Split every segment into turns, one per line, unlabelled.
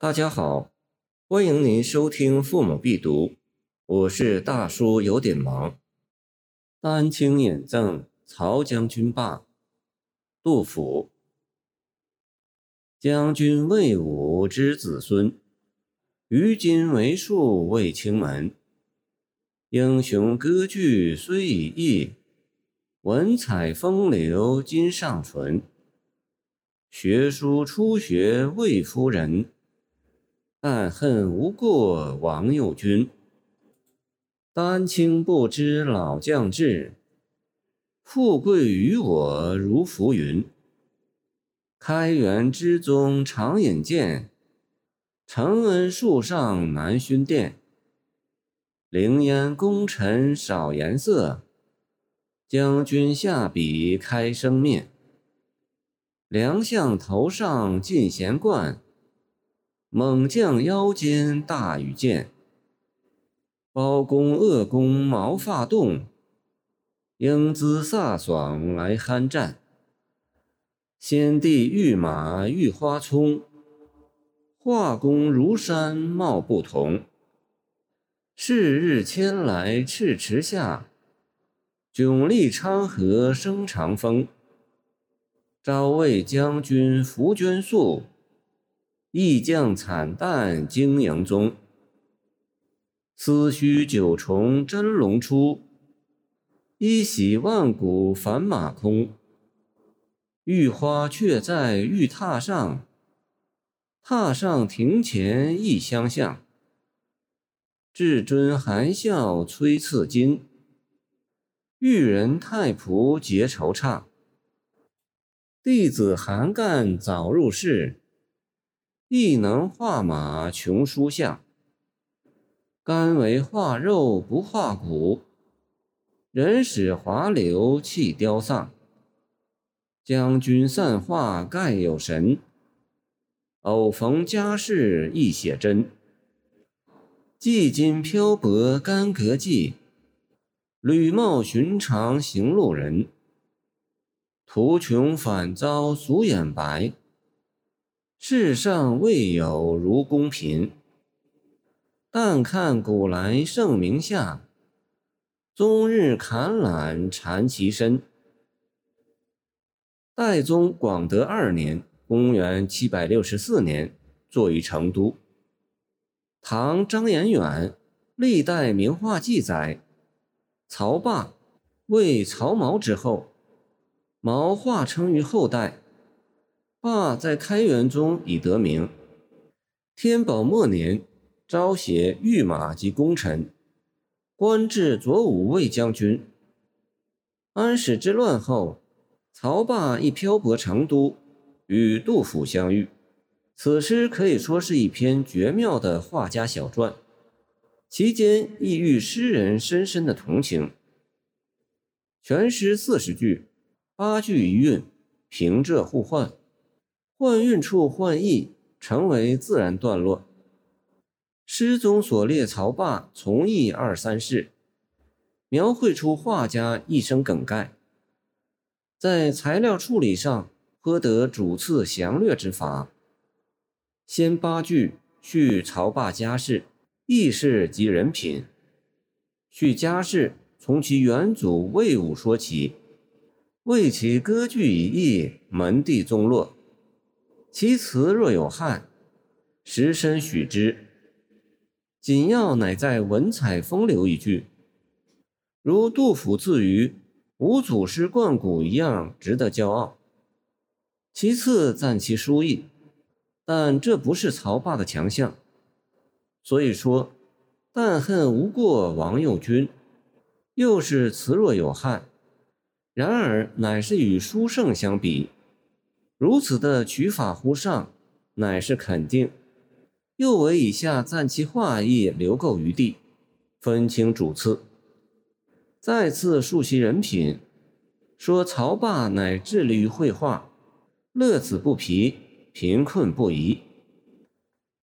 大家好，欢迎您收听《父母必读》，我是大叔，有点忙。丹青演赠曹将军罢。杜甫。将军魏武之子孙，于今为数未清门。英雄割据虽已佚，文采风流今尚存。学书初学魏夫人，暗恨无过王右军。丹青不知老将至，富贵于我如浮云。开元之宗常引荐，承恩树上难熏殿。凌烟功臣少颜色，将军下笔开生面。良相头上尽衔冠，猛将腰间大羽箭。包公恶公毛发动，英姿飒爽来酣战。先帝御马御花葱，画工如山貌不同。是日迁来赤池下，迥立昌河生长风。朝为将军扶捐粟，意将惨淡经营中。思须九重真龙出，一洗万古凡马空。玉花却在玉榻上，榻上庭前一相向。至尊含笑催赐金，玉人太仆结惆怅。弟子韩干早入室，亦能画马穷书相。甘为画肉不画骨，人使华流弃雕丧。将军散画盖有神，偶逢佳事亦写真。既今漂泊干戈际，履貌寻常行路人。途穷反遭俗眼白，世上未有如公贫。但看古来圣明下，终日坎览缠其身。代宗广德二年（公元764年）作于成都。唐张彦远历代名画记载，曹霸为曹髦之后，毛化称于后代。霸在开元中已得名。天宝末年，招写御马及功臣，官至左武卫将军。安史之乱后，曹霸亦漂泊成都，与杜甫相遇。此诗可以说是一篇绝妙的画家小传，其间亦寓诗人深深的同情。全诗四十句，八句一韵，平仄互换，换韵处换意，成为自然段落。诗中所列曹霸从艺二三事，描绘出画家一生梗概。在材料处理上，颇得主次详略之法。先八句叙曹霸家世、轶事及人品。叙家世，从其元祖魏武说起，为其割据已佚，门第宗落。其词若有憾，实深许之。紧要乃在文采风流一句，如杜甫自于“吾祖师贯古”一样，值得骄傲。其次赞其书艺。但这不是曹霸的强项，所以说“但恨无过王右军”，又是词若有憾。然而乃是与书圣相比，如此的取法乎上，乃是肯定。又为以下赞其画意留够余地，分清主次。再次述其人品，说曹霸乃致力于绘画，乐此不疲。贫困不移，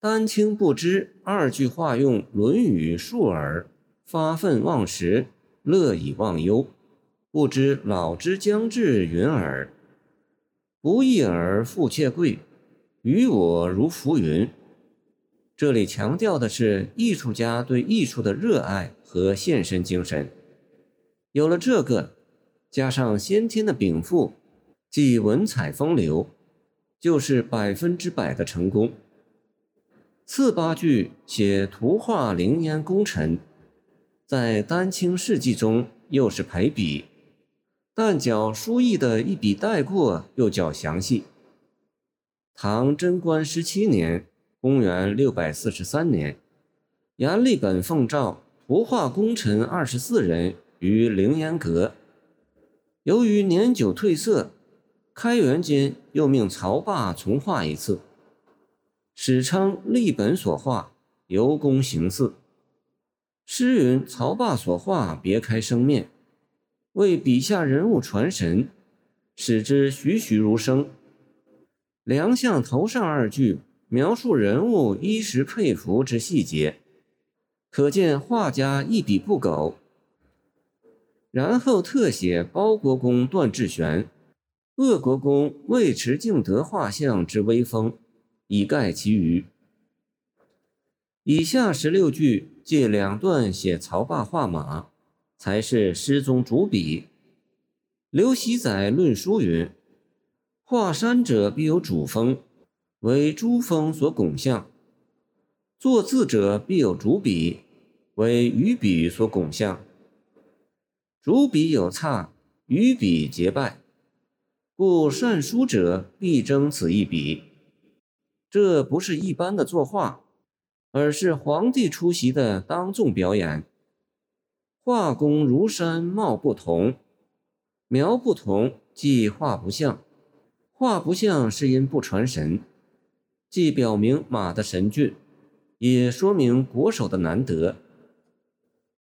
丹青不知二句化用《论语》述耳，发愤忘食，乐以忘忧，不知老之将至云耳。不义而富且贵，于我如浮云。这里强调的是艺术家对艺术的热爱和献身精神。有了这个，加上先天的禀赋，即文采风流，就是百分之百的成功。次八句写图画凌烟功臣，在丹青事迹中又是排比，但较书意的一笔带过又较详细。唐贞观十七年。公元六百四十三年，阎立本奉诏图画功臣二十四人于凌烟阁。由于年久褪色，开元间又命曹霸重画一次，史称立本所画，由功行祀。诗云：曹霸所画别开生面，为笔下人物传神，使之栩栩如生。梁相头上二句。描述人物衣食佩服之细节，可见画家一笔不苟。然后特写包国公段志玄、鄂国公尉迟敬德画像之威风，以盖其余。以下十六句借两段写曹霸画马，才是诗中主笔。刘熙载论书云：“画山者必有主峰。”为珠峰所拱象，作字者必有主笔，为鱼笔所拱象。主笔有差，鱼笔结拜，故善书者必争此一笔。这不是一般的作画，而是皇帝出席的当众表演。画工如山貌不同，描不同即画不像，画不像是因不传神。既表明马的神俊，也说明国手的难得。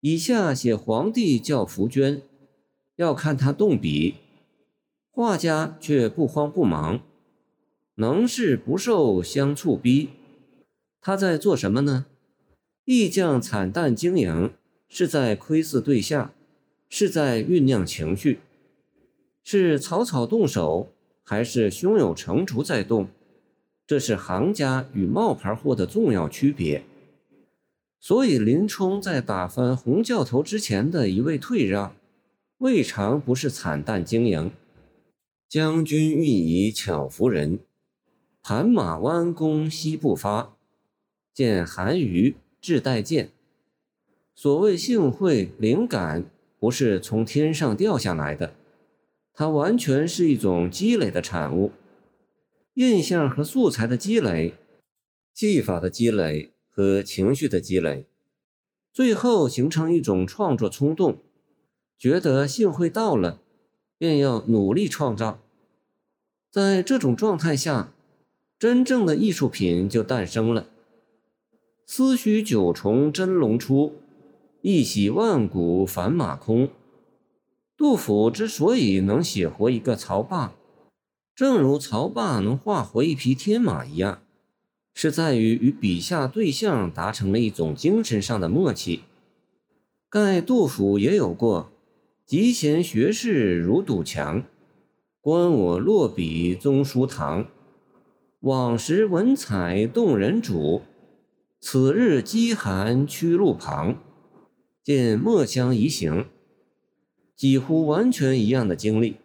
以下写皇帝叫福娟，要看他动笔，画家却不慌不忙，能事不受相促逼。他在做什么呢？意匠惨淡经营，是在窥伺对象，是在酝酿情绪，是草草动手，还是胸有成竹在动？这是行家与冒牌货的重要区别，所以林冲在打翻洪教头之前的一味退让，未尝不是惨淡经营。将军欲以巧服人，盘马弯弓西不发。见韩愈志带剑。所谓幸会灵感，不是从天上掉下来的，它完全是一种积累的产物。印象和素材的积累，技法的积累和情绪的积累，最后形成一种创作冲动，觉得幸会到了，便要努力创造。在这种状态下，真正的艺术品就诞生了。思绪九重真龙出，一洗万古凡马空。杜甫之所以能写活一个曹霸。正如曹霸能画活一匹天马一样，是在于与笔下对象达成了一种精神上的默契。盖杜甫也有过“集贤学士如堵墙，观我落笔宗书堂。往时文采动人主，此日饥寒屈路旁。见墨香移行”，几乎完全一样的经历。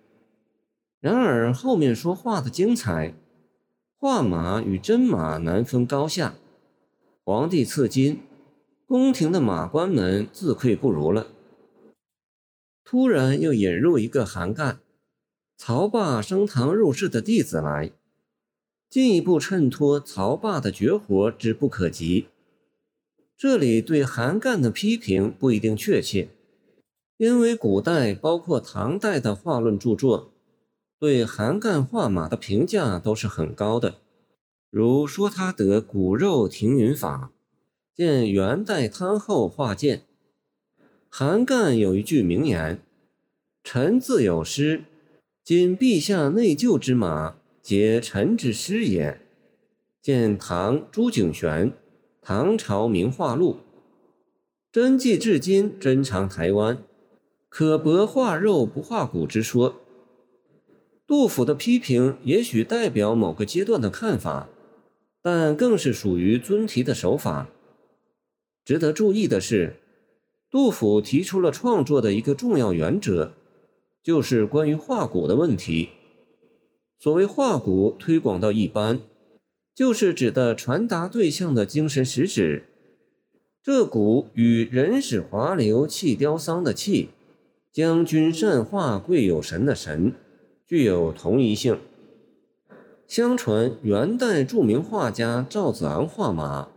然而后面说画的精彩，画马与真马难分高下。皇帝赐金，宫廷的马官们自愧不如了。突然又引入一个韩干，曹霸升堂入室的弟子来，进一步衬托曹霸的绝活之不可及。这里对韩干的批评不一定确切，因为古代包括唐代的画论著作。对韩干画马的评价都是很高的，如说他得骨肉停云法，见元代汤后画剑。韩干有一句名言：“臣自有诗，今陛下内就之马，皆臣之诗也。”见唐朱景玄《唐朝名画录》，真迹至今珍藏台湾，可博画肉不画骨之说。杜甫的批评也许代表某个阶段的看法，但更是属于尊题的手法。值得注意的是，杜甫提出了创作的一个重要原则，就是关于画骨的问题。所谓画骨推广到一般，就是指的传达对象的精神实质。这股与“人使华流气雕桑”的“气”，将军善画贵有神的“神”，具有同一性。相传元代著名画家赵子昂画马，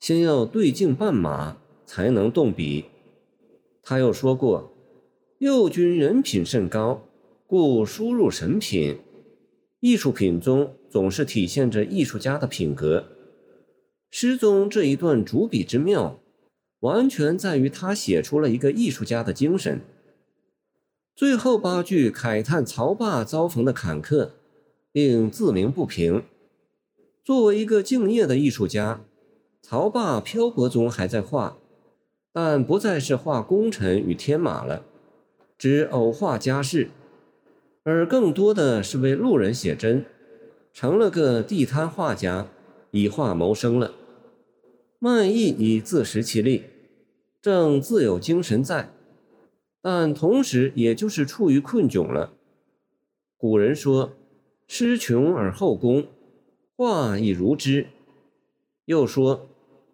先要对镜半马才能动笔。他又说过：“右军人品甚高，故输入神品。”艺术品中总是体现着艺术家的品格。诗中这一段主笔之妙。完全在于他写出了一个艺术家的精神。最后八句慨叹曹霸遭逢的坎坷，并自鸣不平。作为一个敬业的艺术家，曹霸漂泊中还在画，但不再是画功臣与天马了，只偶画家事，而更多的是为路人写真，成了个地摊画家，以画谋生了。漫意已自食其力。正自有精神在，但同时也就是处于困窘了。古人说：“诗穷而后工，画亦如之。”又说：“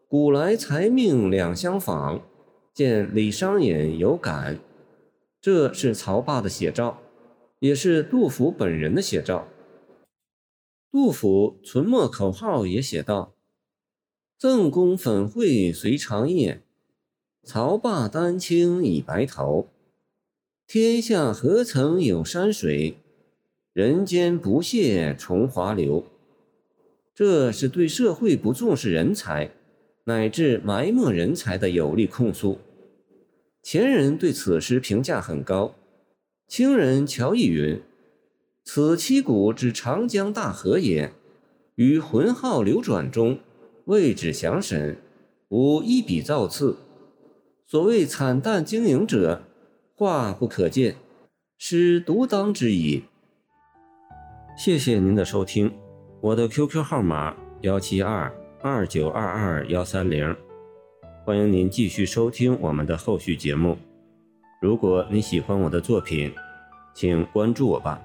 古来才命两相仿，见李商隐有感。”这是曹霸的写照，也是杜甫本人的写照。杜甫存墨口号也写道：“赠公粉绘随长夜。”曹霸丹青已白头，天下何曾有山水？人间不屑重华流。这是对社会不重视人才，乃至埋没人才的有力控诉。前人对此诗评价很高。清人乔逸云：“此七谷之长江大河也，于浑浩流转中，为之详审，无一笔造次。”所谓惨淡经营者，画不可见，是独当之矣。谢谢您的收听，我的 QQ 号码幺七二二九二二幺三零，欢迎您继续收听我们的后续节目。如果你喜欢我的作品，请关注我吧。